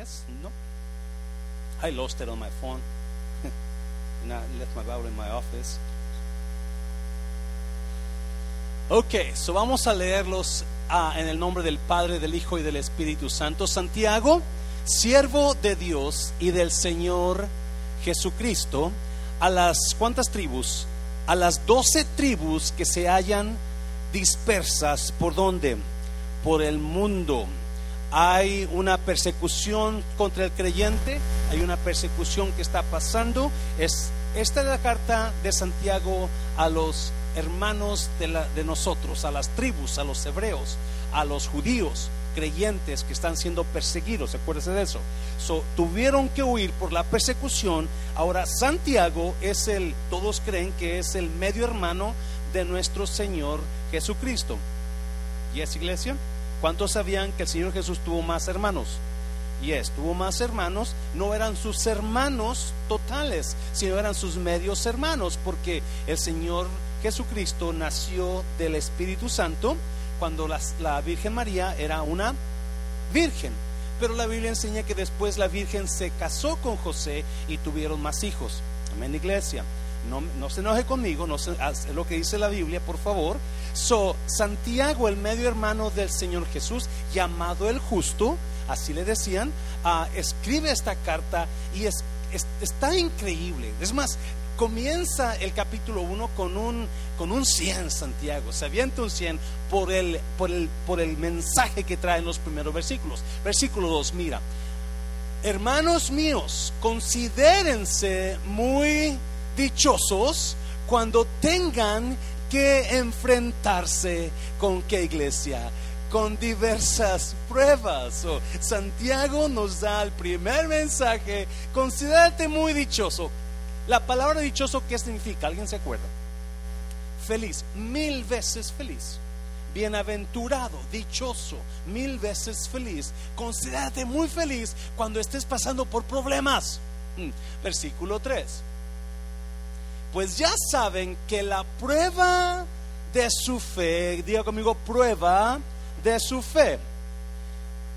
Yes? No? I lost it on my phone. and I left my Bible in my office. Ok, so vamos a leerlos ah, en el nombre del Padre, del Hijo y del Espíritu Santo. Santiago, siervo de Dios y del Señor Jesucristo, a las cuántas tribus? A las doce tribus que se hallan dispersas por donde? Por el mundo. Hay una persecución contra el creyente, hay una persecución que está pasando. Es, esta es la carta de Santiago a los hermanos de, nosotros, a las tribus, a los hebreos, a los judíos creyentes que están siendo perseguidos, acuérdense de eso. So, tuvieron que huir por la persecución. Ahora Santiago es el, todos creen que es el medio hermano de nuestro Señor Jesucristo. ¿Y es iglesia? ¿Cuántos sabían que el Señor Jesús tuvo más hermanos? Y es, tuvo más hermanos, no eran sus hermanos totales, sino eran sus medios hermanos, porque el Señor Jesucristo nació del Espíritu Santo cuando la, Virgen María era una virgen. Pero la Biblia enseña que después la Virgen se casó con José y tuvieron más hijos. Amén, iglesia. No, no se enoje conmigo, no es lo que dice la Biblia, por favor. So, Santiago, el medio hermano del Señor Jesús, llamado el justo, así le decían, ah, escribe esta carta y es, está increíble. Es más, comienza el capítulo 1 con un, con un 100, Santiago. Se avienta un 100 por el, por, el, por el mensaje que trae en los primeros versículos. Versículo 2, mira. Hermanos míos, considérense muy dichosos cuando tengan que enfrentarse con qué iglesia, con diversas pruebas. Santiago nos da el primer mensaje, considérate muy dichoso. La palabra dichoso, ¿qué significa? ¿Alguien se acuerda? Feliz, mil veces feliz. Bienaventurado, dichoso, mil veces feliz. Considérate muy feliz cuando estés pasando por problemas. Mm, versículo 3 pues ya saben que la prueba de su fe, diga conmigo, prueba de su fe.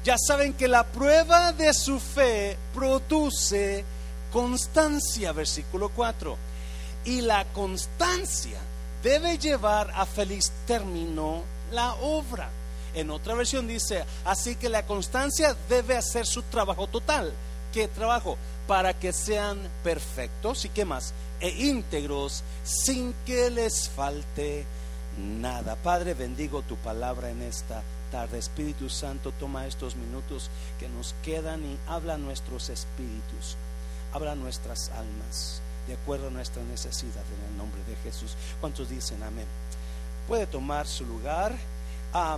Ya saben que la prueba de su fe produce constancia, versículo 4. Y la constancia debe llevar a feliz término la obra. En otra versión dice, así que la constancia debe hacer su trabajo total. ¿Qué trabajo? Para que sean perfectos y qué más? e íntegros sin que les falte nada. Padre, bendigo tu palabra en esta tarde. Espíritu Santo, toma estos minutos que nos quedan y habla nuestros espíritus, habla nuestras almas, de acuerdo a nuestra necesidad en el nombre de Jesús. ¿Cuántos dicen amén? Puede tomar su lugar. Ah,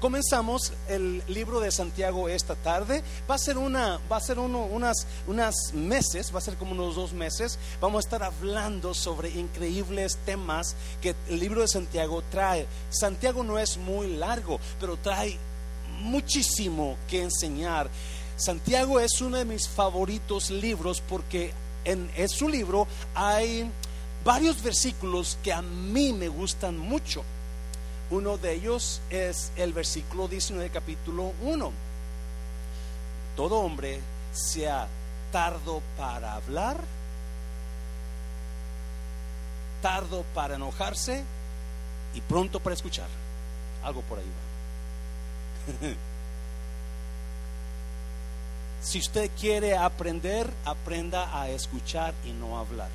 Comenzamos el libro de Santiago esta tarde. Va a ser una, va a ser uno, unas, unas meses, va a ser como unos dos meses. Vamos a estar hablando sobre increíbles temas que el libro de Santiago trae. Santiago no es muy largo, pero trae muchísimo que enseñar. Santiago es uno de mis favoritos libros porque en, en su libro hay varios versículos que a mí me gustan mucho. Uno de ellos es el versículo 19 capítulo 1. Todo hombre sea tardo para hablar, tardo para enojarse y pronto para escuchar. Algo por ahí va. si usted quiere aprender, aprenda a escuchar y no hablar.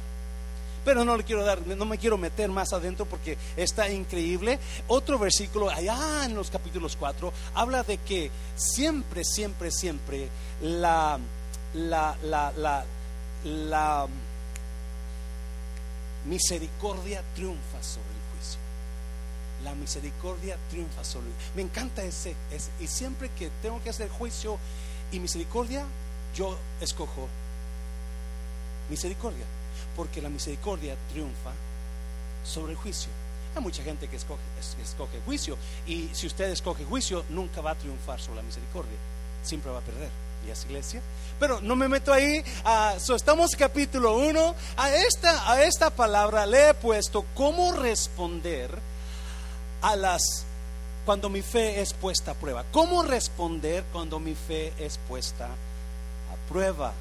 Pero no le quiero dar, no me quiero meter más adentro porque está increíble. Otro versículo allá en los capítulos 4 habla de que siempre, siempre, siempre la, la, la, la, misericordia triunfa sobre el juicio. La misericordia triunfa sobre el Me encanta ese, ese. Y siempre que tengo que hacer juicio y misericordia, yo escojo misericordia porque la misericordia triunfa sobre el juicio. Hay mucha gente que escoge, escoge juicio y si usted escoge juicio nunca va a triunfar sobre la misericordia, siempre va a perder. ¿Y es iglesia? Pero no me meto ahí. Uh, so estamos capítulo 1. A esta, a esta palabra le he puesto cómo responder a las cuando mi fe es puesta a prueba. ¿Cómo responder cuando mi fe es puesta prueba.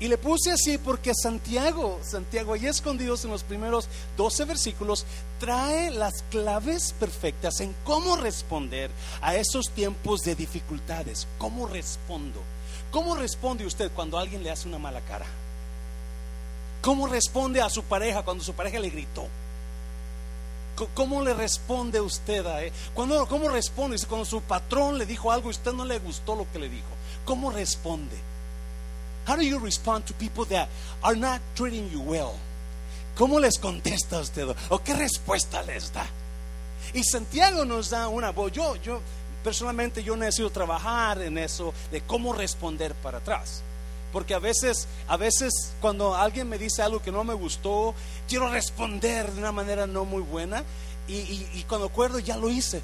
Y le puse así porque Santiago, Santiago ahí escondidos en los primeros 12 versículos, trae las claves perfectas en cómo responder a esos tiempos de dificultades. ¿Cómo respondo? ¿Cómo responde usted cuando alguien le hace una mala cara? ¿Cómo responde a su pareja cuando su pareja le gritó? ¿Cómo le responde usted a él? ¿Cómo responde cuando su patrón le dijo algo y usted no le gustó lo que le dijo? ¿Cómo responde? How do you respond to people that are not treating you well? ¿Cómo les contesta usted? ¿O qué respuesta les da? Y Santiago nos da una voz. Yo, yo, personalmente, yo necesito trabajar en eso de cómo responder para atrás. Porque a veces, a veces cuando alguien me dice algo que no me gustó, quiero responder de una manera no muy buena. Y, cuando acuerdo, ya lo hice.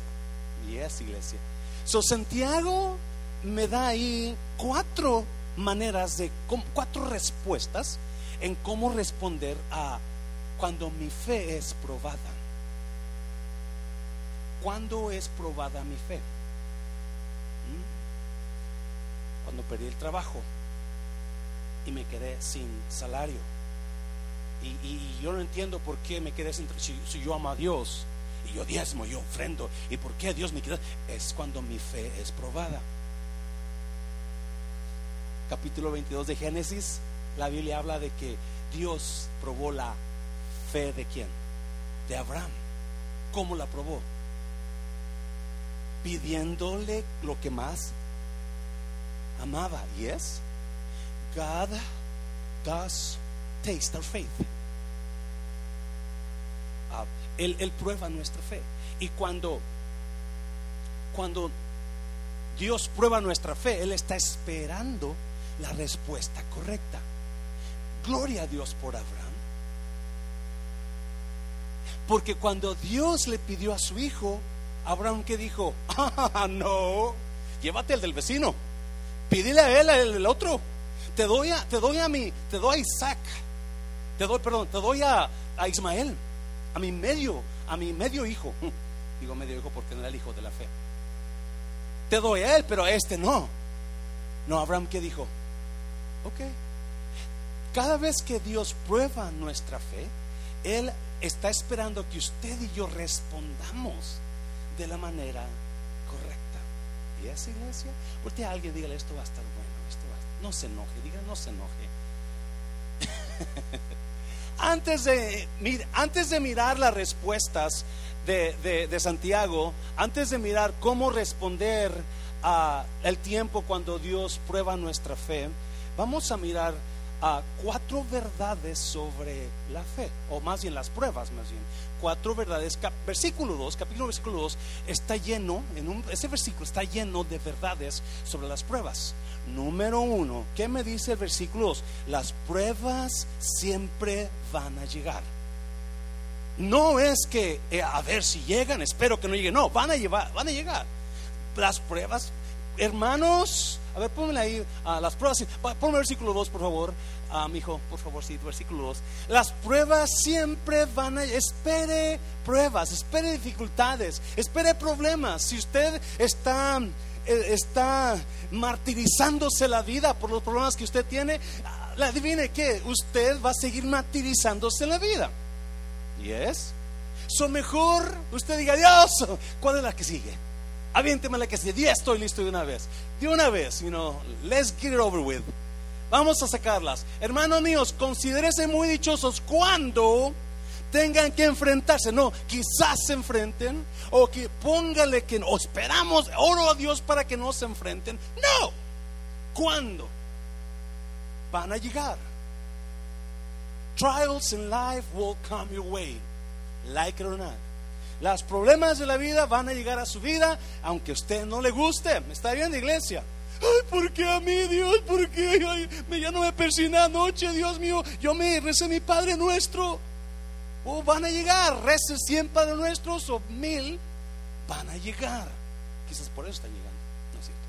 Y es iglesia. So, Santiago me da ahí cuatro maneras de, cuatro respuestas en cómo responder a cuando mi fe es probada. ¿Cuándo es probada mi fe? ¿Mm? Cuando perdí el trabajo y me quedé sin salario. Y, yo no entiendo por qué me quedé sin si, si yo amo a Dios y yo diezmo, yo ofrendo. ¿Y por qué Dios me queda? Es cuando mi fe es probada. Capítulo 22 de Génesis, la Biblia habla de que Dios probó la fe de quién? De Abraham. ¿Cómo la probó? Pidiéndole lo que más amaba. ¿Y es? God does taste our faith. Ah, él, él, prueba nuestra fe. Y cuando, cuando Dios prueba nuestra fe, Él está esperando la respuesta correcta. Gloria a Dios por Abraham. Porque cuando Dios le pidió a su hijo, Abraham que dijo, ah, no, llévate el del vecino, pídele a él el otro te doy a, te doy a mi, te doy a Isaac, te doy, perdón, te doy a, a Ismael, a mi medio, a mi medio hijo. Digo medio hijo porque no era el hijo de la fe. Te doy a él, pero a este no. No, Abraham, ¿qué dijo? Ok. Cada vez que Dios prueba nuestra fe, Él está esperando que usted y yo respondamos de la manera correcta. ¿Y esa iglesia? Porque a alguien dígale esto va a estar bueno. No se enoje, diga, no se enoje. antes, de, antes de mirar las respuestas de, de, Santiago, antes de mirar cómo responder a el tiempo cuando Dios prueba nuestra fe, vamos a mirar a cuatro verdades sobre la fe, o más bien las pruebas, más bien. Cuatro verdades. versículo 2, capítulo versículo 2, está lleno, en ese versículo está lleno de verdades sobre las pruebas. Número uno, ¿qué me dice el versículo 2? Las pruebas siempre van a llegar. No es que, eh, a ver si llegan, espero que no lleguen, no, van a, llevar, van a llegar. Las pruebas, hermanos, a ver, pónganle ahí a las pruebas. Ponme versículo 2, por favor. Ah, mi hijo, por favor, sí, versículo 2. Las pruebas siempre van a. Espere pruebas, espere dificultades, espere problemas. Si usted está, eh, está martirizándose la vida por los problemas que usted tiene, ah, adivine que usted va a seguir martirizándose la vida. ¿Y es? So mejor usted diga, Dios, ¿cuál es la que sigue? Aviénteme la que sigue. Ya estoy listo de una vez. De una vez, you know, let's get it over with. Vamos a sacarlas. Hermanos míos, considérense muy dichosos cuando tengan que enfrentarse. No, quizás se enfrenten o que póngale que o esperamos, oro a Dios para que no se enfrenten. No. ¿Cuándo? Van a llegar. Trials in life will come your way, like it or not. Los problemas de la vida van a llegar a su vida, aunque a usted no le guste. ¿Está bien, iglesia? Ay, ¿por qué a mí, Dios? ¿Por qué? me, ya no me persiné anoche, Dios mío. Yo me recé mi Padre nuestro. O van a llegar, rece 100 Padre nuestros o mil, van a llegar. Quizás por eso están llegando. No es cierto.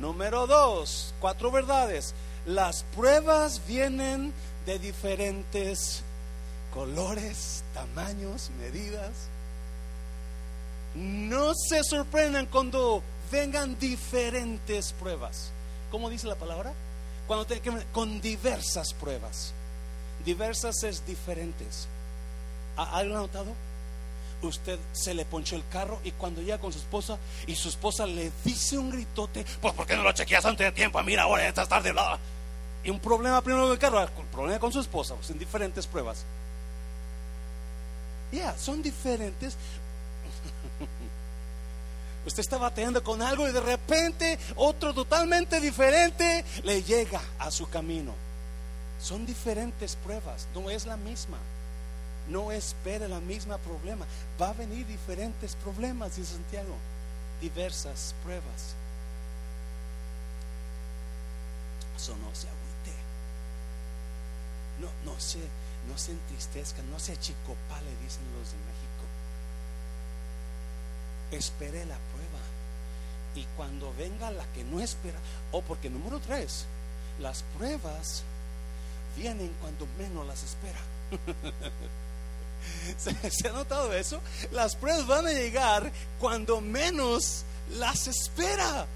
Número dos, cuatro verdades. Las pruebas vienen de diferentes colores, tamaños, medidas. No se sorprendan cuando vengan diferentes pruebas. ¿Cómo dice la palabra? Cuando con diversas pruebas. Diversas es diferentes. ¿Alguien ha notado? Usted se le ponchó el carro y cuando llega con su esposa y su esposa le dice un gritote, pues ¿por qué no lo chequeas antes de tiempo? Mira, ahora estás tarde. Bla. Y un problema primero con el carro, un problema con su esposa, pues en diferentes pruebas. Ya, son diferentes. Usted está bateando con algo y de repente otro totalmente diferente le llega a su camino. Son diferentes pruebas, no es la misma. No espere la misma problema. Va a venir diferentes problemas, dice Santiago. Diversas pruebas. Eso no se agüite. No, no se, no se entristezca, no se achicopale, dicen los de México. Espere la prueba. Y cuando venga la que no espera, o porque número tres, las pruebas vienen cuando menos las espera. ¿Se, ha notado eso? Las pruebas van a llegar cuando menos las espera.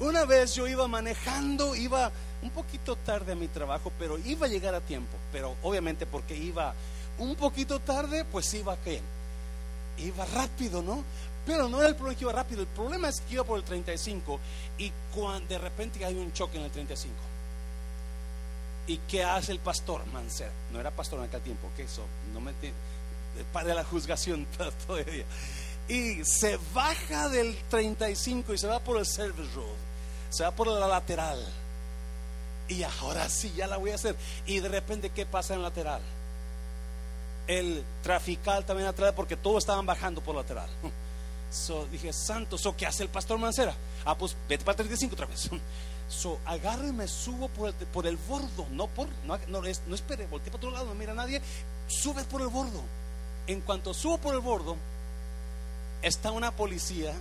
Una vez yo iba manejando, iba un poquito tarde a mi trabajo, pero iba a llegar a tiempo. Pero obviamente porque iba un poquito tarde, pues iba que iba rápido, ¿no? Pero no era el problema que iba rápido, el problema es que iba por el 35 y cuando de repente hay un choque en el 35. ¿Y qué hace el pastor Mancera? No era pastor en aquel tiempo, que eso, no me de la juzgación todavía. Y se baja del 35 y se va por el service road, se va por la lateral. Y ahora sí, ya la voy a hacer. Y de repente, ¿qué pasa en lateral? El trafical también atrás porque todos estaban bajando por lateral. So, dije, santo, so, ¿qué hace el pastor Mancera? Ah, pues vete para el 35 otra vez. So, agarro y me subo por el, por el bordo, no por, no, no, no espere, volteé para otro lado, no mira a nadie, sube por el bordo. En cuanto subo por el bordo, está una policía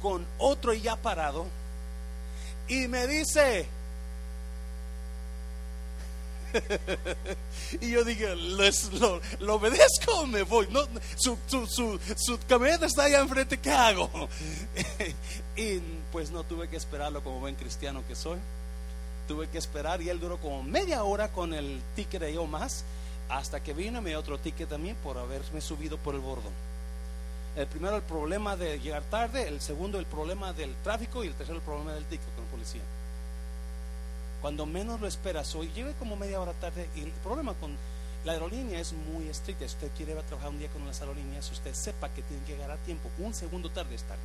con otro ya parado y me dice, y yo dije, lo, obedezco me voy. No, su, su, camioneta está allá enfrente, ¿qué hago? y pues no tuve que esperarlo como buen cristiano que soy. Tuve que esperar y él duró como media hora con el ticket de yo más, hasta que vino y me dio otro ticket también por haberme subido por el bordo. El primero el problema de llegar tarde, el segundo el problema del tráfico y el tercero el problema del ticket con la policía. Cuando menos lo esperas, hoy lleve como media hora tarde y el problema con la aerolínea es muy estricta. Si usted quiere trabajar un día con las aerolíneas, usted sepa que tiene que llegar a tiempo. Un segundo tarde es tarde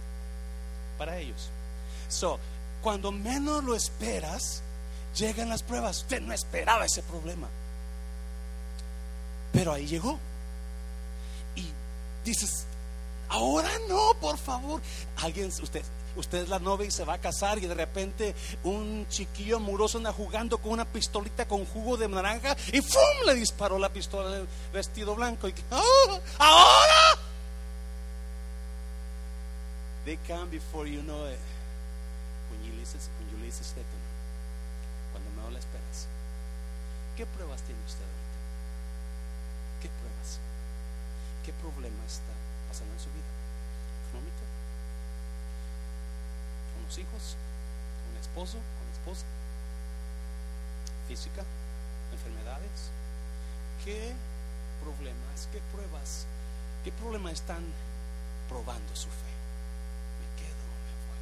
para ellos. So, cuando menos lo esperas, llegan las pruebas. Usted no esperaba ese problema. Pero ahí llegó. Y dices, ahora no, por favor. Alguien, usted, usted es la novia y se va a casar y de repente un chiquillo muroso anda jugando con una pistolita con jugo de naranja y ¡fum! le disparó la pistola del vestido blanco y ¡Oh! ahora they come before you know it when you listen, when you listen cuando no la esperas ¿qué pruebas tiene usted ahorita? ¿qué pruebas? ¿qué problema está pasando en su vida? ¿económico? Los hijos, con el esposo, con la esposa, física, enfermedades. ¿Qué problemas, qué pruebas, qué problemas están probando su fe? ¿Me quedo me voy?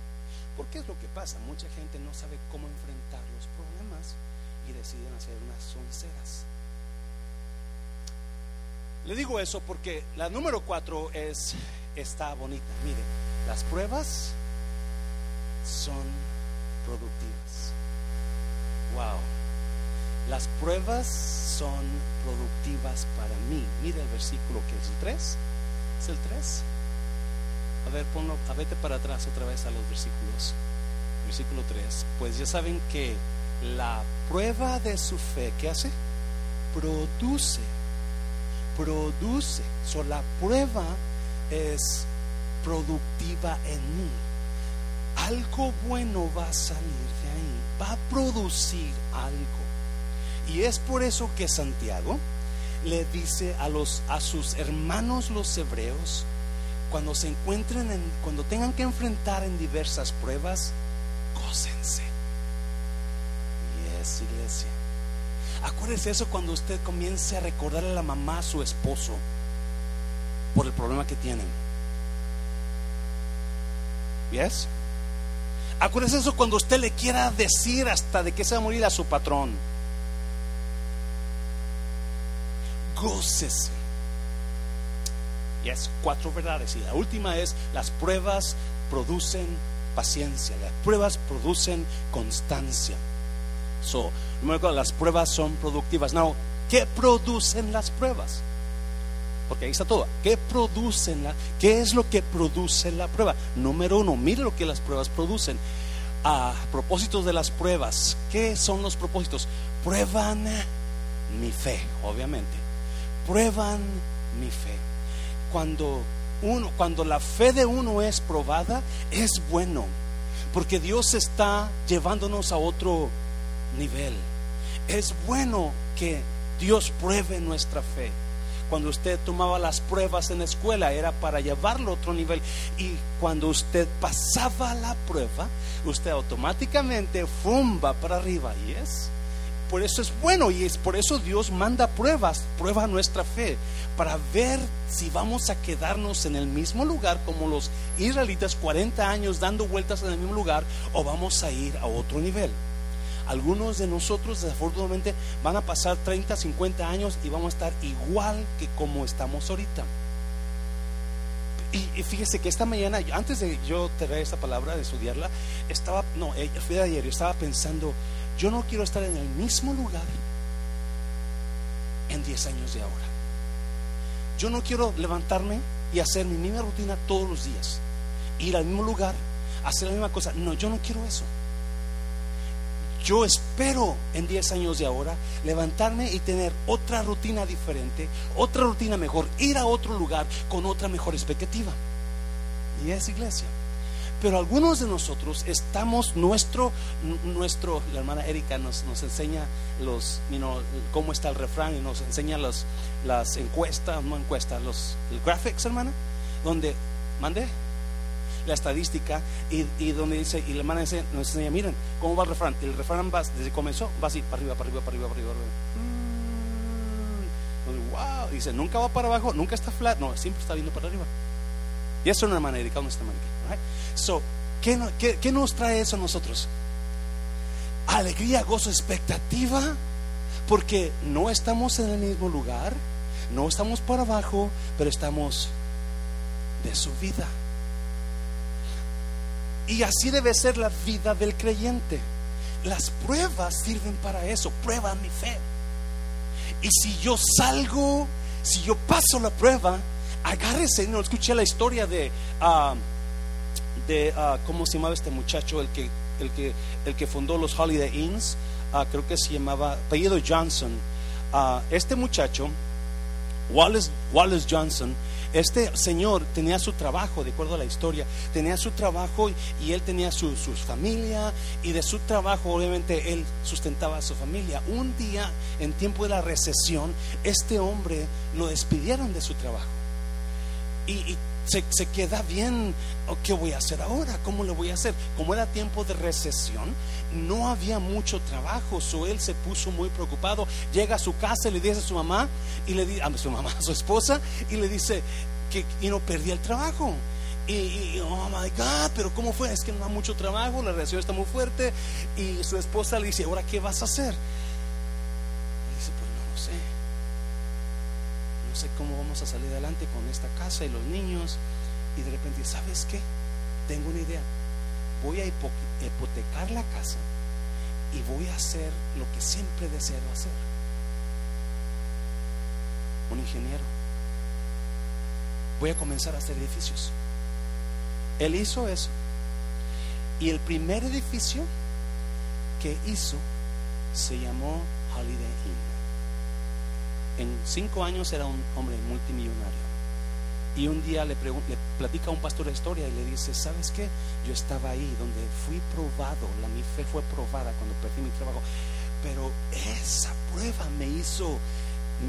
Porque es lo que pasa, mucha gente no sabe cómo enfrentar los problemas y deciden hacer unas sonceras. Le digo eso porque la número cuatro es, está bonita. Mire, las pruebas son productivas. Wow. Las pruebas son productivas para mí. Mira el versículo que es el 3. ¿Es el 3? A ver, ponlo, a vete para atrás otra vez a los versículos. Versículo 3. Pues ya saben que la prueba de su fe, ¿qué hace? Produce. Produce. So, la prueba es productiva en mí algo bueno va a salir de ahí, va a producir algo. Y es por eso que Santiago le dice a, sus hermanos los hebreos, cuando se encuentren, en, cuando tengan que enfrentar en diversas pruebas, gócense. Yes, iglesia. Acuérdese eso cuando usted comience a recordarle a la mamá a su esposo por el problema que tienen. Yes. Acuérdese eso cuando usted le quiera decir hasta de que se va a morir a su patrón. Gócese. Yes, cuatro verdades. Y la última es, las pruebas producen paciencia, las pruebas producen constancia. So, las pruebas son productivas. Now, ¿qué producen las pruebas? Porque ahí está todo. ¿Qué producen la, qué es lo que produce la prueba? Número uno, mire lo que las pruebas producen. A propósitos de las pruebas, ¿qué son los propósitos? Prueban mi fe, obviamente. Prueban mi fe. Cuando uno, cuando la fe de uno es probada, es bueno, porque Dios está llevándonos a otro nivel. Es bueno que Dios pruebe nuestra fe. Cuando usted tomaba las pruebas en la escuela era para llevarlo a otro nivel. Y cuando usted pasaba la prueba, usted automáticamente fumba para arriba. ¿Y es? Por eso es bueno y es por eso Dios manda pruebas, prueba nuestra fe, para ver si vamos a quedarnos en el mismo lugar como los israelitas 40 años dando vueltas en el mismo lugar o vamos a ir a otro nivel. Algunos de nosotros desafortunadamente van a pasar 30, 50 años y vamos a estar igual que como estamos ahorita. Y, fíjese que esta mañana, antes de yo tener esta palabra, de estudiarla, estaba, no, eh, ayer, estaba pensando, yo no quiero estar en el mismo lugar en 10 años de ahora. Yo no quiero levantarme y hacer mi misma rutina todos los días, ir al mismo lugar, hacer la misma cosa. No, yo no quiero eso. Yo espero en 10 años de ahora levantarme y tener otra rutina diferente, otra rutina mejor, ir a otro lugar con otra mejor expectativa. Y es iglesia. Pero algunos de nosotros estamos, nuestro, nuestro, la hermana Erika nos, nos enseña los, cómo está el refrán y nos enseña los, las encuestas, no encuestas, los graphics, hermana, donde, mande, la estadística y, donde dice, y la hermana nos enseña, miren, ¿cómo va el refrán? El refrán va, desde que comenzó, va así, para arriba, para arriba, para arriba, para arriba. Wow, mm. dice, nunca va para abajo, nunca está flat, no, siempre está viendo para arriba. Y eso es una hermana Erika, está right? So, ¿qué, qué, ¿qué nos trae eso a nosotros? Alegría, gozo, expectativa, porque no estamos en el mismo lugar, no estamos para abajo, pero estamos de su vida. Y así debe ser la vida del creyente. Las pruebas sirven para eso, prueba mi fe. Y si yo salgo, si yo paso la prueba, agárrese. No escuché la historia de, ah, de uh, cómo se llamaba este muchacho, el que, el que, el que fundó los Holiday Inns. Ah, creo que se llamaba apellido Johnson. este muchacho, Wallace, Wallace Johnson, este señor tenía su trabajo, de acuerdo a la historia, tenía su trabajo y él tenía su, familia y de su trabajo obviamente él sustentaba a su familia. Un día, en tiempo de la recesión, este hombre lo despidieron de su trabajo. y se, queda bien, oh, ¿qué voy a hacer ahora? ¿Cómo lo voy a hacer? Como era tiempo de recesión, no había mucho trabajo, so él se puso muy preocupado. Llega a su casa y le dice a su mamá, y le dice a su mamá, a su esposa, y le dice que y no perdía el trabajo. Y, oh my God, pero ¿cómo fue? Es que no hay mucho trabajo, la relación está muy fuerte. Y su esposa le dice, ¿ahora qué vas a hacer? no cómo vamos a salir adelante con esta casa y los niños. Y de repente, ¿sabes qué? Tengo una idea. Voy a hipotecar la casa y voy a hacer lo que siempre deseo hacer. Un ingeniero. Voy a comenzar a hacer edificios. Él hizo eso. Y el primer edificio que hizo se llamó Holiday Inn en cinco años era un hombre multimillonario. Y un día le, le platica a un pastor la historia y le dice, ¿sabes qué? Yo estaba ahí donde fui probado, la, mi fe fue probada cuando perdí mi trabajo. Pero esa prueba me hizo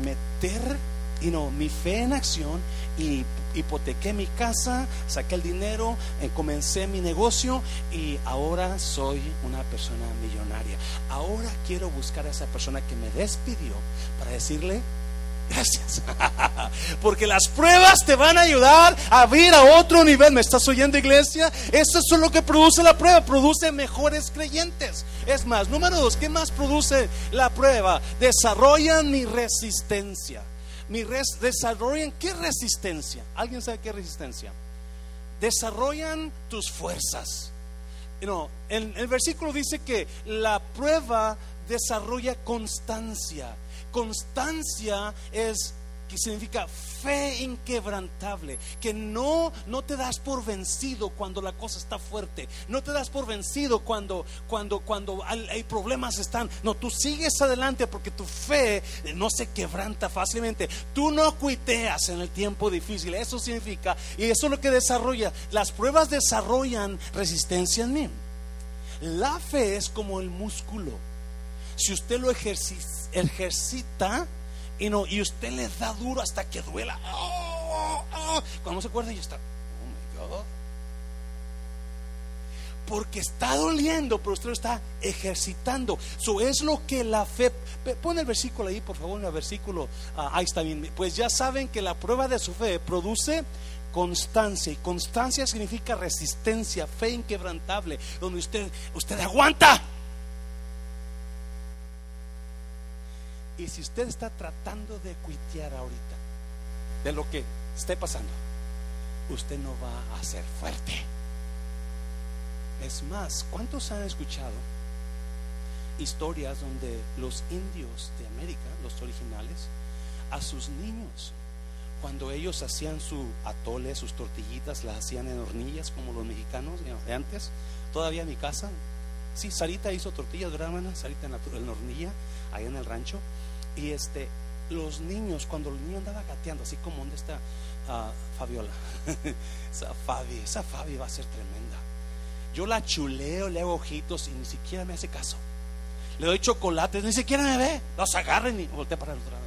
meter y no, mi fe en acción y hipotequé mi casa, saqué el dinero, eh, comencé mi negocio y ahora soy una persona millonaria. Ahora quiero buscar a esa persona que me despidió para decirle gracias. Porque las pruebas te van a ayudar a ir a otro nivel. ¿Me estás oyendo, iglesia? Eso es lo que produce la prueba. Produce mejores creyentes. Es más, número dos, ¿qué más produce la prueba? Desarrollan mi resistencia mi res, desarrollan, ¿qué resistencia? ¿Alguien sabe qué resistencia? Desarrollan tus fuerzas. No, en el versículo dice que la prueba desarrolla constancia. Constancia es que significa fe inquebrantable, que no, no te das por vencido cuando la cosa está fuerte, no te das por vencido cuando, cuando, cuando hay problemas están, no, tú sigues adelante porque tu fe no se quebranta fácilmente, tú no cuiteas en el tiempo difícil, eso significa, y eso es lo que desarrolla, las pruebas desarrollan resistencia en mí. La fe es como el músculo, si usted lo ejercita, y, no, y usted le da duro hasta que duela. Oh, oh. Cuando se acuerda, ya está. Oh my God. Porque está doliendo, pero usted lo está ejercitando. Eso es lo que la fe. Pon el versículo ahí, por favor, el versículo. Ah, ahí está bien. Pues ya saben que la prueba de su fe produce constancia. Y constancia significa resistencia, fe inquebrantable, donde usted, usted aguanta. Y si usted está tratando de cuitear ahorita de lo que esté pasando, usted no va a ser fuerte. Es más, ¿cuántos han escuchado historias donde los indios de América, los originales, a sus niños, cuando ellos hacían su atole, sus tortillitas, las hacían en hornillas como los mexicanos de antes? Todavía en mi casa, sí, Sarita hizo tortillas, ¿verdad, Sarita en la, en la hornilla, ahí en el rancho. Y este, los niños, cuando el niño andaba gateando, así como donde está ah, Fabiola, esa Fabi, esa Fabi va a ser tremenda. Yo la chuleo, le hago ojitos y ni siquiera me hace caso. Le doy chocolates, ni siquiera me ve. Los agarren y voltea para el otro lado.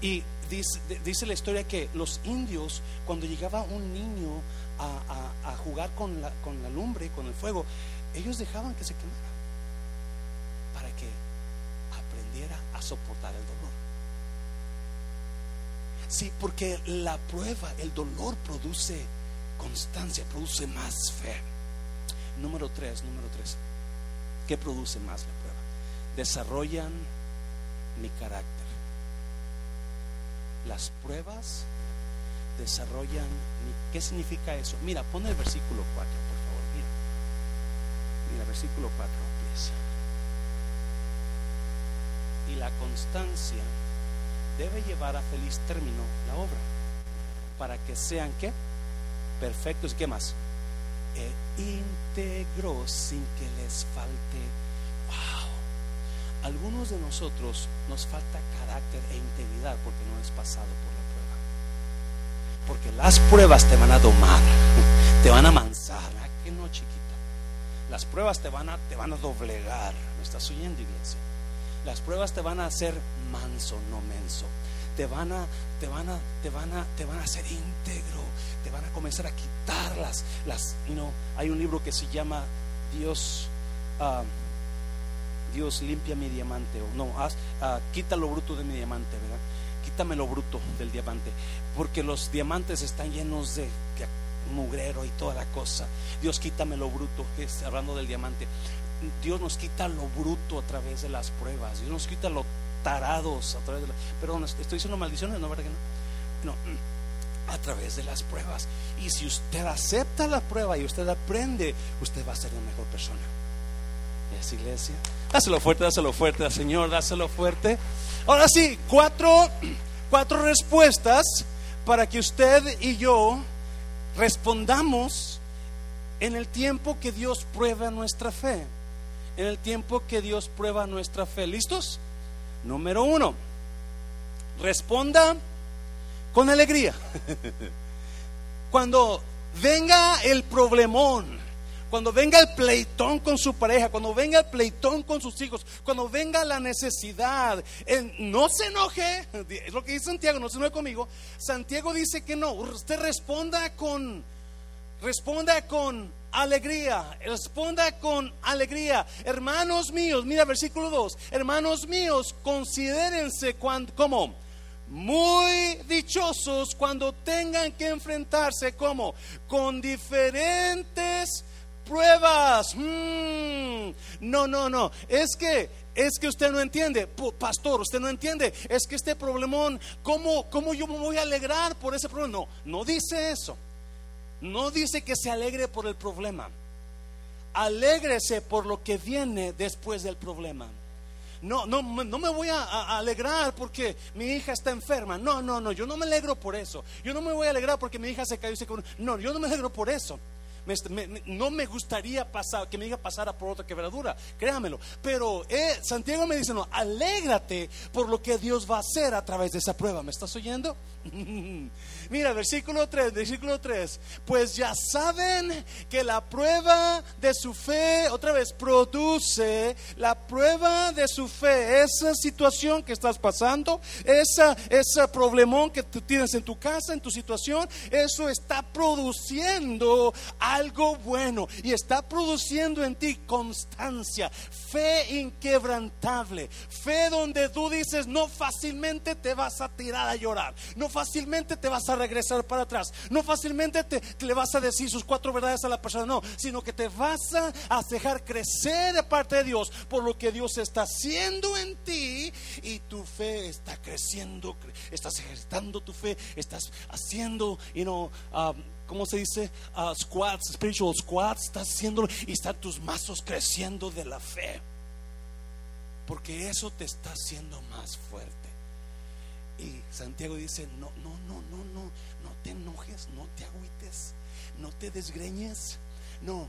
Y dice, dice, la historia que los indios, cuando llegaba un niño a, a jugar con la, con la lumbre, con el fuego, ellos dejaban que se quemara soportar el dolor. Sí, porque la prueba, el dolor produce constancia, produce más fe. Número tres, número tres. ¿Qué produce más la prueba? Desarrollan mi carácter. Las pruebas desarrollan mi... ¿Qué significa eso? Mira, pon el versículo 4, por favor. Mira, mira versículo 4 y la constancia debe llevar a feliz término la obra para que sean que perfectos. Y qué más e íntegros sin que les falte. Wow algunos de nosotros nos falta carácter e integridad porque no es pasado por la prueba. Porque las pruebas te van a domar te van a mansar. ¿a que no chiquita. Las pruebas te van a te van a doblegar. ¿me estás oyendo iglesia? Las pruebas te van a hacer manso, no menso. Te van a, te van a, te van a, te van a hacer íntegro. Te van a comenzar a quitar las, las, hay un libro que se llama Dios, ah, Dios limpia mi diamante o no, haz, uh, quita lo bruto de mi diamante, ¿verdad? Quítame lo bruto del diamante, porque los diamantes están llenos de mugrero y toda la cosa. Dios quítame lo bruto, hablando del diamante. Dios nos quita lo bruto a través de las pruebas. Dios nos quita lo tarados a través de las... Perdón, estoy diciendo maldiciones, ¿no? ¿Verdad que no? No, a través de las pruebas. Y si usted acepta la prueba y usted aprende, usted va a ser la mejor persona. ¿Es iglesia? Dáselo fuerte, dáselo fuerte Señor, dáselo fuerte. Ahora sí, cuatro, cuatro respuestas para que usted y yo respondamos en el tiempo que Dios prueba nuestra fe en el tiempo que Dios prueba nuestra fe. ¿Listos? Número uno, responda con alegría. Cuando venga el problemón, cuando venga el pleitón con su pareja, cuando venga el pleitón con sus hijos, cuando venga la necesidad, no se enoje, es lo que dice Santiago, no se enoje conmigo. Santiago dice que no, usted responda con, responda con alegría, responda con alegría. Hermanos míos, mira versículo 2, hermanos míos, considérense como muy dichosos cuando tengan que enfrentarse como con diferentes pruebas. Mm, no, no, no. Es que es que usted no entiende, pastor, usted no entiende. Es que este problemón, ¿cómo, ¿cómo yo me voy a alegrar por ese problema? No, no dice eso. No dice que se alegre por el problema. Alégrese por lo que viene después del problema. No, no, no me voy a, alegrar porque mi hija está enferma. No, no, no, yo no me alegro por eso. Yo no me voy a alegrar porque mi hija se cayó y se No, yo no me alegro por eso no me gustaría pasar, que mi hija pasara por otra quebradura, créamelo. Pero eh, Santiago me dice, no, alégrate por lo que Dios va a hacer a través de esa prueba. ¿Me estás oyendo? Mira, versículo 3, versículo 3. Pues ya saben que la prueba de su fe, otra vez, produce la prueba de su fe. Esa situación que estás pasando, esa, ese problemón que tú tienes en tu casa, en tu situación, eso está produciendo algo bueno y está produciendo en ti constancia, fe inquebrantable, fe donde tú dices no fácilmente te vas a tirar a llorar, no fácilmente te vas a regresar para atrás, no fácilmente te, le vas a decir sus cuatro verdades a la persona, no, sino que te vas a, dejar crecer de parte de Dios por lo que Dios está haciendo en ti y tu fe está creciendo, estás ejercitando tu fe, estás haciendo, you know, um, ¿cómo se dice? Uh, squats, spiritual squats, estás haciéndolo y están tus mazos creciendo de la fe. Porque eso te está haciendo más fuerte. Y Santiago dice, no, no, no, no, no, no te enojes, no te agüites, no te desgreñes, no,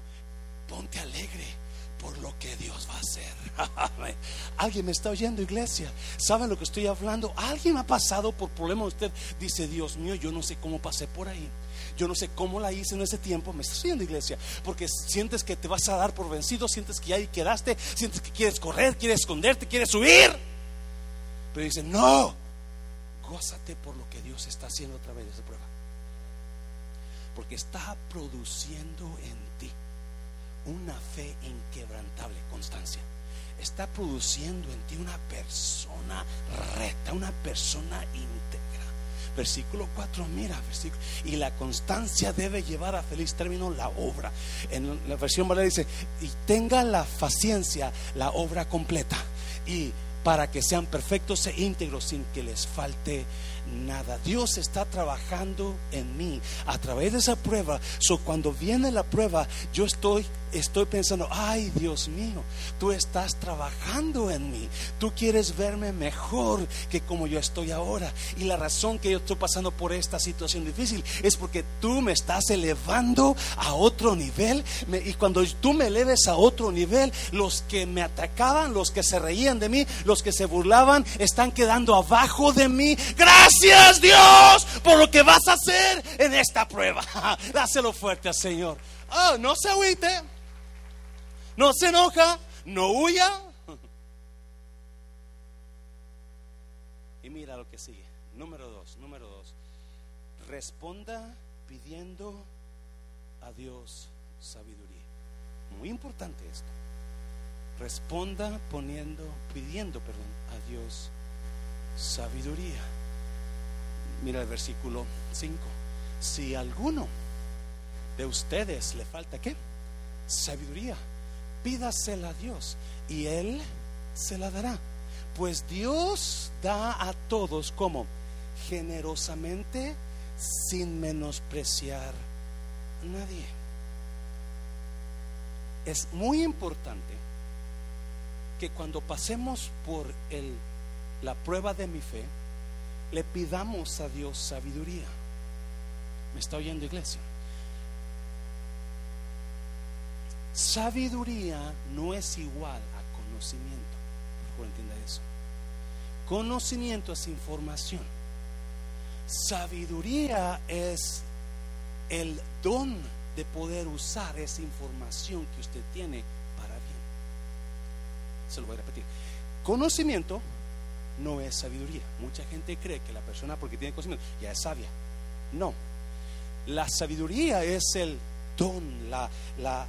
ponte alegre por lo que Dios va a hacer. Alguien me está oyendo, iglesia. ¿Saben lo que estoy hablando? Alguien ha pasado por problemas. Usted dice, Dios mío, yo no sé cómo pasé por ahí. Yo no sé cómo la hice en ese tiempo. Me estás oyendo, iglesia. Porque sientes que te vas a dar por vencido, sientes que ahí quedaste, sientes que quieres correr, quieres esconderte, quieres huir. Pero dice, no, gózate por lo que Dios está haciendo a través de esa prueba. Porque está produciendo en ti una fe inquebrantable, constancia. Está produciendo en ti una persona recta, una persona íntegra. Versículo 4, mira, versículo. Y la constancia debe llevar a feliz término la obra. En la versión valera dice, y tenga la paciencia, la obra completa. Y para que sean perfectos e íntegros sin que les falte nada. Dios está trabajando en mí a través de esa prueba. So, cuando viene la prueba, yo estoy estoy pensando, ay Dios mío, tú estás trabajando en mí. Tú quieres verme mejor que como yo estoy ahora. Y la razón que yo estoy pasando por esta situación difícil es porque tú me estás elevando a otro nivel. y cuando tú me eleves a otro nivel, los que me atacaban, los que se reían de mí, los que se burlaban, están quedando abajo de mí. Gracias Dios por lo que vas a hacer en esta prueba. Dáselo fuerte al Señor. Oh, no se agüite, no se enoja, no huya. Y mira lo que sigue. Número dos, número dos. Responda pidiendo a Dios sabiduría. Muy importante esto. Responda poniendo, pidiendo, perdón, a Dios sabiduría. Mira el versículo 5. Si alguno de ustedes le falta qué? Sabiduría. Pídasela a Dios y Él se la dará. Pues Dios da a todos como generosamente sin menospreciar a nadie. Es muy importante que cuando pasemos por el, la prueba de mi fe, le pidamos a Dios sabiduría. ¿Me está oyendo iglesia? Sabiduría no es igual a conocimiento. Por favor, entienda eso. Conocimiento es información. Sabiduría es el don de poder usar esa información que usted tiene para bien. Se lo voy a repetir. Conocimiento no es sabiduría. Mucha gente cree que la persona porque tiene conocimiento ya es sabia. No. La sabiduría es el don, la, la,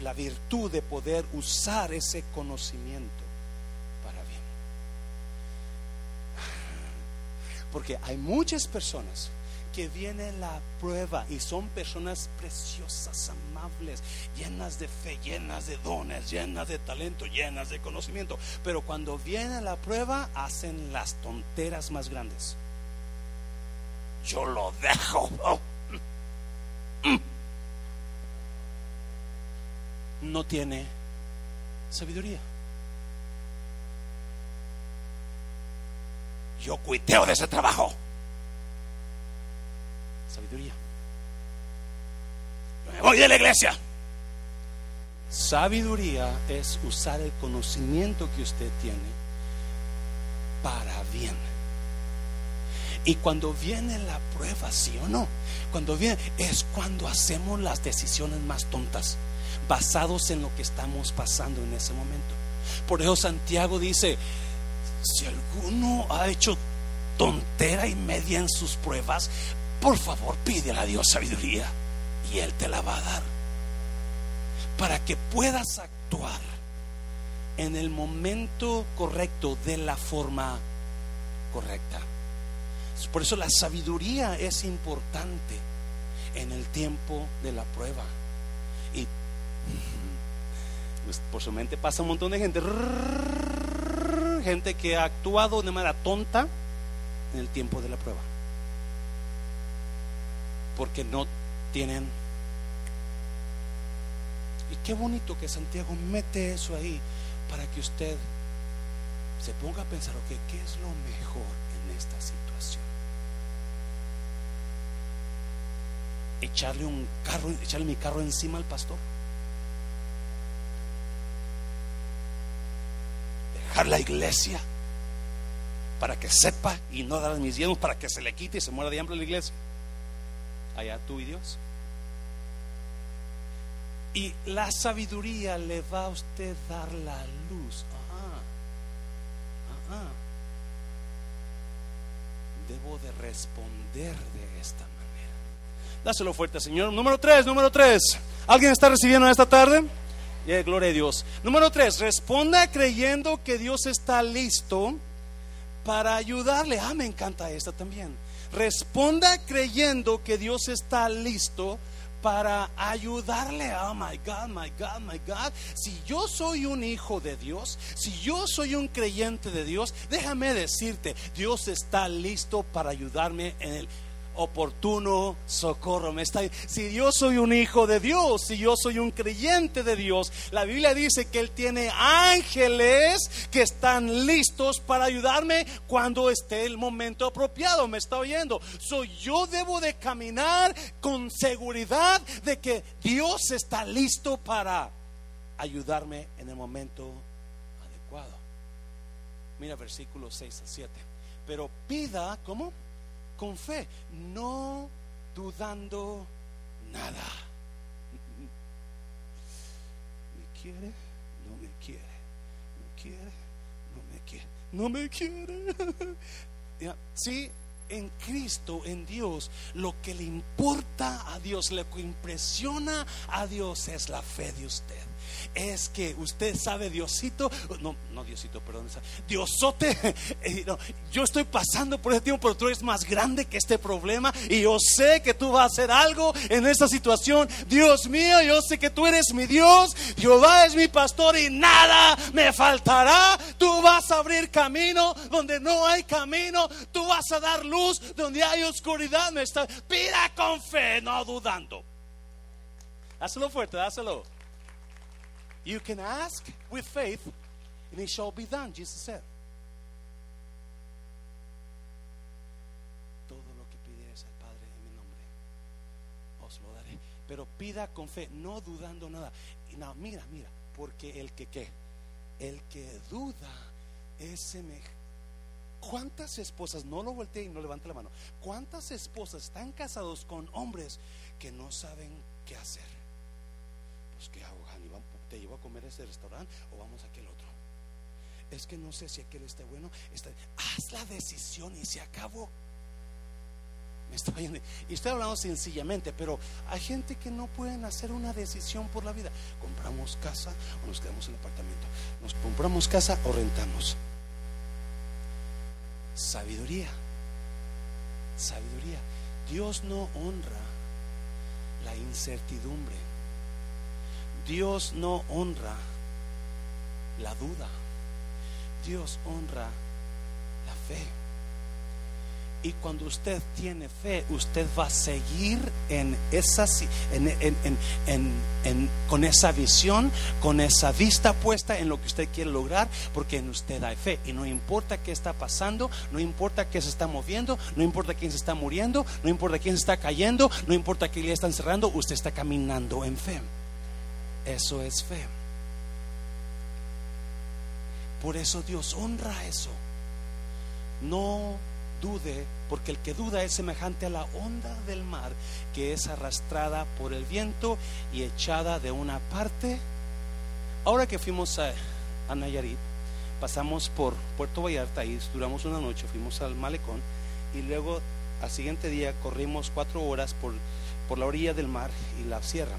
la, virtud de poder usar ese conocimiento para bien. Porque hay muchas personas que viene la prueba y son personas preciosas, amables, llenas de fe, llenas de dones, llenas de talento, llenas de conocimiento. Pero cuando viene la prueba hacen las tonteras más grandes. Yo lo dejo. No tiene sabiduría. Yo cuiteo de ese trabajo sabiduría. me voy de la iglesia. Sabiduría es usar el conocimiento que usted tiene para bien. Y cuando viene la prueba, sí o no, cuando viene, es cuando hacemos las decisiones más tontas, basados en lo que estamos pasando en ese momento. Por eso Santiago dice, si alguno ha hecho tontera y media en sus pruebas, por favor, pídele a Dios sabiduría y Él te la va a dar. Para que puedas actuar en el momento correcto de la forma correcta. Por eso la sabiduría es importante en el tiempo de la prueba. Y por su mente pasa un montón de gente, gente que ha actuado de manera tonta en el tiempo de la prueba porque no tienen. Y qué bonito que Santiago mete eso ahí para que usted se ponga a pensar, ok, ¿qué es lo mejor en esta situación? Echarle un carro, echarle mi carro encima al pastor. La iglesia para que sepa y no dar mis diezmos para que se le quite y se muera de hambre la iglesia allá tú y Dios. Y la sabiduría le va a usted dar la luz. Debo de responder de esta manera. Dáselo fuerte, Señor. Número tres, número tres. ¿Alguien está recibiendo esta tarde? Gloria a Dios. Número tres, responda creyendo que Dios está listo para ayudarle. Ah, me encanta esta también. Responda creyendo que Dios está listo para ayudarle. Oh my God, my God, my God. Si yo soy un hijo de Dios, si yo soy un creyente de Dios, déjame decirte, Dios está listo para ayudarme en el oportuno socorro. Me está, si yo soy un hijo de Dios, si yo soy un creyente de Dios, la Biblia dice que Él tiene ángeles que están listos para ayudarme cuando esté el momento apropiado. ¿Me está oyendo? Soy yo debo de caminar con seguridad de que Dios está listo para ayudarme en el momento adecuado. Mira versículos 6 a 7. Pero pida, ¿cómo? Con fe, no dudando nada. ¿Me quiere? No me quiere. ¿Me quiere? No me quiere. No me quiere. Sí, en Cristo, en Dios, lo que le importa a Dios, lo que impresiona a Dios es la fe de usted es que usted sabe, Diosito, no, no Diosito, perdón, Diosote, eh, yo estoy pasando por este tiempo, pero tú eres más grande que este problema y yo sé que tú vas a hacer algo en esta situación. Dios mío, yo sé que tú eres mi Dios, Jehová es mi pastor y nada me faltará. Tú vas a abrir camino donde no hay camino, tú vas a dar luz donde hay oscuridad. Me está, pida con fe, no dudando. Hazlo fuerte, hazlo. You can ask with faith, and it shall be done, Jesus said. Todo lo que pidieres al Padre en mi nombre, os lo daré. Pero pida con fe, no dudando nada. Y no, mira, mira, porque el que qué, el que duda es semejante. ¿Cuántas esposas, no lo voltee y no levante la mano, cuántas esposas están casados con hombres que no saben qué hacer? Pues qué hago, ¿te llevo a comer a ese restaurante o vamos a aquel otro? Es que no sé si aquel está bueno. Haz la decisión y se acabó. Me estoy... Y estoy hablando sencillamente, pero hay gente que no pueden hacer una decisión por la vida. Compramos casa o nos quedamos en el apartamento. Nos compramos casa o rentamos sabiduría. Sabiduría. Dios no honra la incertidumbre. Dios no honra la duda. Dios honra la fe. Y cuando usted tiene fe, usted va a seguir en esa, con esa visión, con esa vista puesta en lo que usted quiere lograr, porque en usted hay fe. Y no importa qué está pasando, no importa qué se está moviendo, no importa quién se está muriendo, no importa quién se está cayendo, no importa qué le están cerrando, usted está caminando en fe. Eso es fe. Por eso Dios honra eso. No dude, porque el que duda es semejante a la onda del mar que es arrastrada por el viento y echada de una parte. Ahora que fuimos a, Nayarit, pasamos por Puerto Vallarta y duramos una noche, fuimos al malecón y luego al siguiente día corrimos cuatro horas por, por la orilla del mar y la sierra.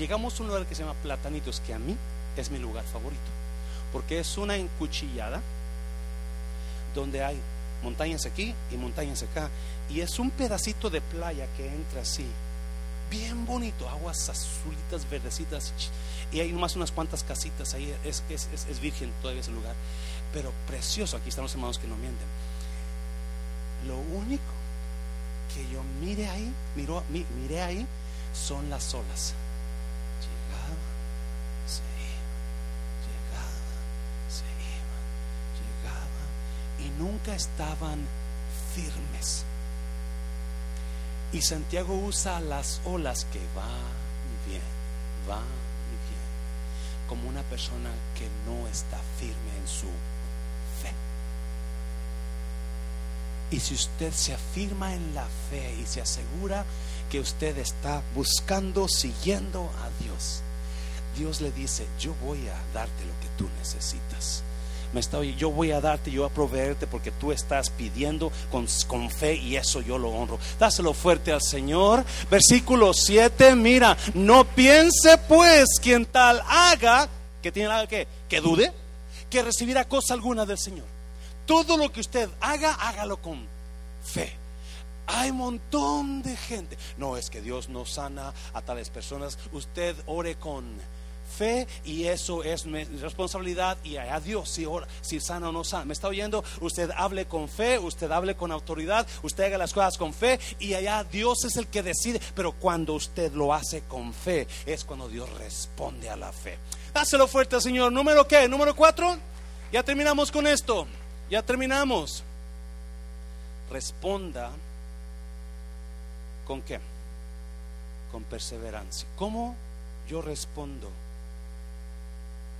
Llegamos a un lugar que se llama Platanitos, que a mí es mi lugar favorito, porque es una encuchillada donde hay montañas aquí y montañas acá. Y es un pedacito de playa que entra así, bien bonito, aguas azulitas, verdecitas. Y hay más unas cuantas casitas ahí, es, es, es, virgen todavía ese lugar. Pero precioso, aquí están los hermanos que no mienten. Lo único que yo mire ahí, miro, miré ahí, son las olas. Nunca estaban firmes. Y Santiago usa las olas que va bien, va bien, como una persona que no está firme en su fe. Y si usted se afirma en la fe y se asegura que usted está buscando, siguiendo a Dios, Dios le dice, yo voy a darte lo que tú necesitas me está, yo voy a darte, yo voy a proveerte porque tú estás pidiendo con, con fe y eso yo lo honro. Dáselo fuerte al Señor. Versículo 7, mira, no piense pues quien tal haga, que tiene algo que, que dude, que recibirá cosa alguna del Señor. Todo lo que usted haga, hágalo con fe. Hay un montón de gente. No es que Dios no sana a tales personas. Usted ore con fe y eso es mi responsabilidad y a Dios si, si sana o no sana. ¿Me está oyendo? Usted hable con fe, usted hable con autoridad, usted haga las cosas con fe y allá Dios es el que decide. Pero cuando usted lo hace con fe es cuando Dios responde a la fe. Dáselo fuerte, Señor. Número qué? Número cuatro. Ya terminamos con esto. Ya terminamos. Responda con qué? Con perseverancia. ¿Cómo yo respondo?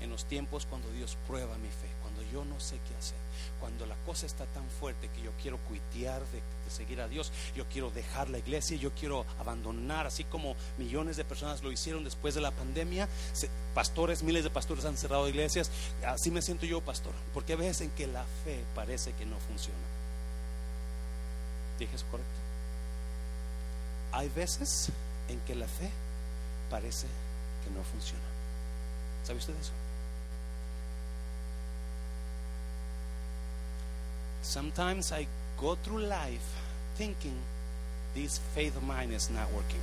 En los tiempos cuando Dios prueba mi fe, cuando yo no sé qué hacer, cuando la cosa está tan fuerte que yo quiero cuitear de, seguir a Dios, yo quiero dejar la iglesia, yo quiero abandonar, así como millones de personas lo hicieron después de la pandemia, pastores, miles de pastores han cerrado iglesias, así me siento yo pastor, porque hay veces en que la fe parece que no funciona. ¿Dije eso correcto? Hay veces en que la fe parece que no funciona. ¿Sabe usted eso? Sometimes I go through life thinking this faith of mine is not working.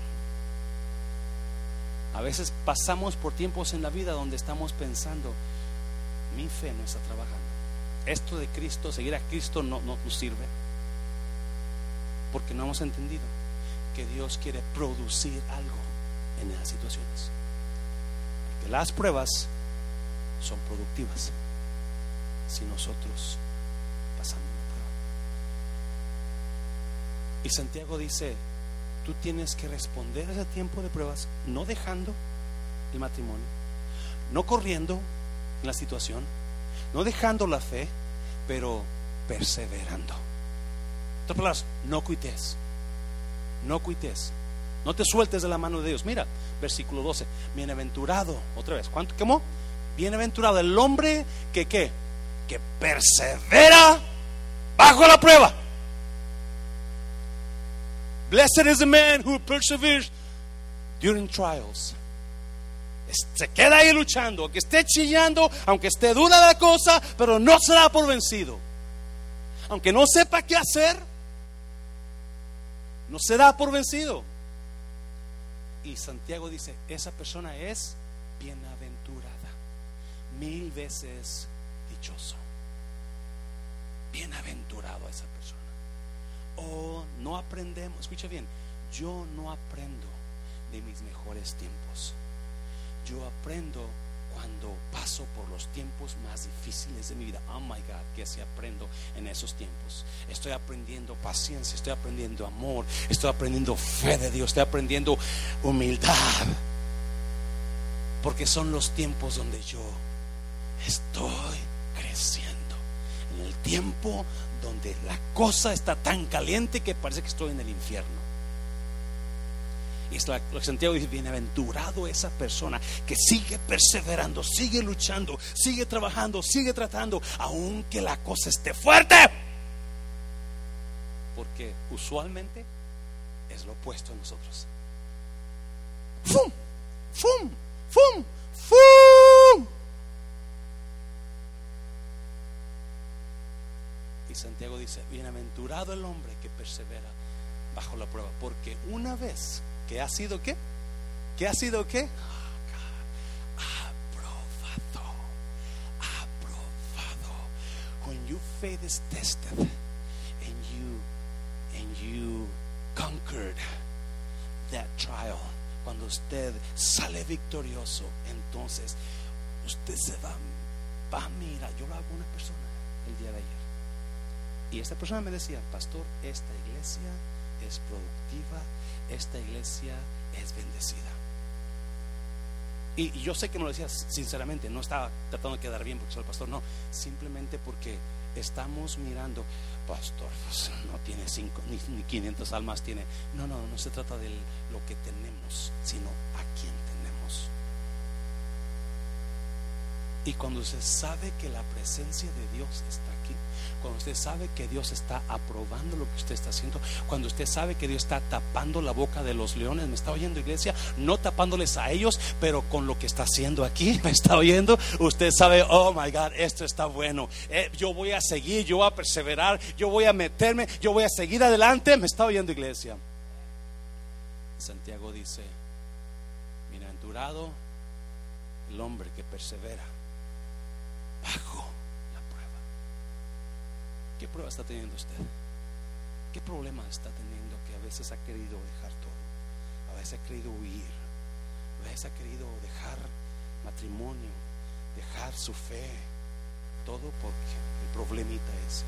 A veces pasamos por tiempos en la vida donde estamos pensando, mi fe no está trabajando. Esto de Cristo, seguir a Cristo no, no nos sirve. Porque no hemos entendido que Dios quiere producir algo en esas situaciones. Porque las pruebas son productivas si nosotros Y Santiago dice, tú tienes que responder a ese tiempo de pruebas, no dejando el matrimonio, no corriendo en la situación, no dejando la fe, pero perseverando. Otras palabras, no cuites. No cuites. No te sueltes de la mano de Dios. Mira, versículo 12. Bienaventurado, otra vez. ¿Cuánto? ¿Cómo? Bienaventurado el hombre que qué? Que persevera bajo la prueba. Blessed is the man who perseveres during trials. Se queda ahí luchando, aunque esté chillando, aunque esté dura la cosa, pero no será por vencido. Aunque no sepa qué hacer, no se da por vencido. Y Santiago dice, esa persona es bienaventurada, mil veces dichoso. Bienaventurado esa persona. O no aprendemos, escucha bien, yo no aprendo de mis mejores tiempos. Yo aprendo cuando paso por los tiempos más difíciles de mi vida. Oh my God, que si aprendo en esos tiempos. Estoy aprendiendo paciencia, estoy aprendiendo amor, estoy aprendiendo fe de Dios, estoy aprendiendo humildad. Porque son los tiempos donde yo estoy creciendo. En el tiempo donde la cosa está tan caliente que parece que estoy en el infierno. Y es lo que Santiago dice, bienaventurado esa persona que sigue perseverando, sigue luchando, sigue trabajando, sigue tratando, aunque la cosa esté fuerte. Porque usualmente es lo opuesto a nosotros. ¡Fum! ¡Fum! ¡Fum! ¡Fum! Y Santiago dice, bienaventurado el hombre que persevera bajo la prueba, porque una vez ¿Qué ha sido qué? ¿Qué ha sido qué? Aprobado. Aprobado. When your faith is tested and you and you conquered that trial, cuando usted sale victorioso, entonces usted se va, va a mirar. Yo lo hago una persona el día de ayer. Y esta persona me decía, pastor, esta iglesia es productiva esta iglesia es bendecida. Y, yo sé que me lo decías sinceramente, no estaba tratando de quedar bien porque soy el pastor, no, simplemente porque estamos mirando, pastor, pues, no tiene cinco ni, ni 500 almas, tiene, no, no, no se trata de lo que tenemos, sino a quién tenemos. Y cuando se sabe que la presencia de Dios está cuando usted sabe que Dios está aprobando lo que usted está haciendo, cuando usted sabe que Dios está tapando la boca de los leones, me está oyendo iglesia, no tapándoles a ellos, pero con lo que está haciendo aquí, me está oyendo, usted sabe, oh my God, esto está bueno, eh, yo voy a seguir, yo voy a perseverar, yo voy a meterme, yo voy a seguir adelante, me está oyendo iglesia. Santiago dice, bienaventurado el hombre que persevera bajo ¿Qué prueba está teniendo usted? ¿Qué problema está teniendo que a veces ha querido dejar todo? A veces ha querido huir. A veces ha querido dejar matrimonio, dejar su fe. Todo porque el problemita es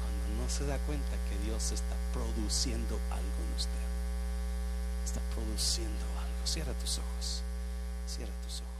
cuando no se da cuenta que Dios está produciendo algo en usted. Está produciendo algo. Cierra tus ojos. Cierra tus ojos.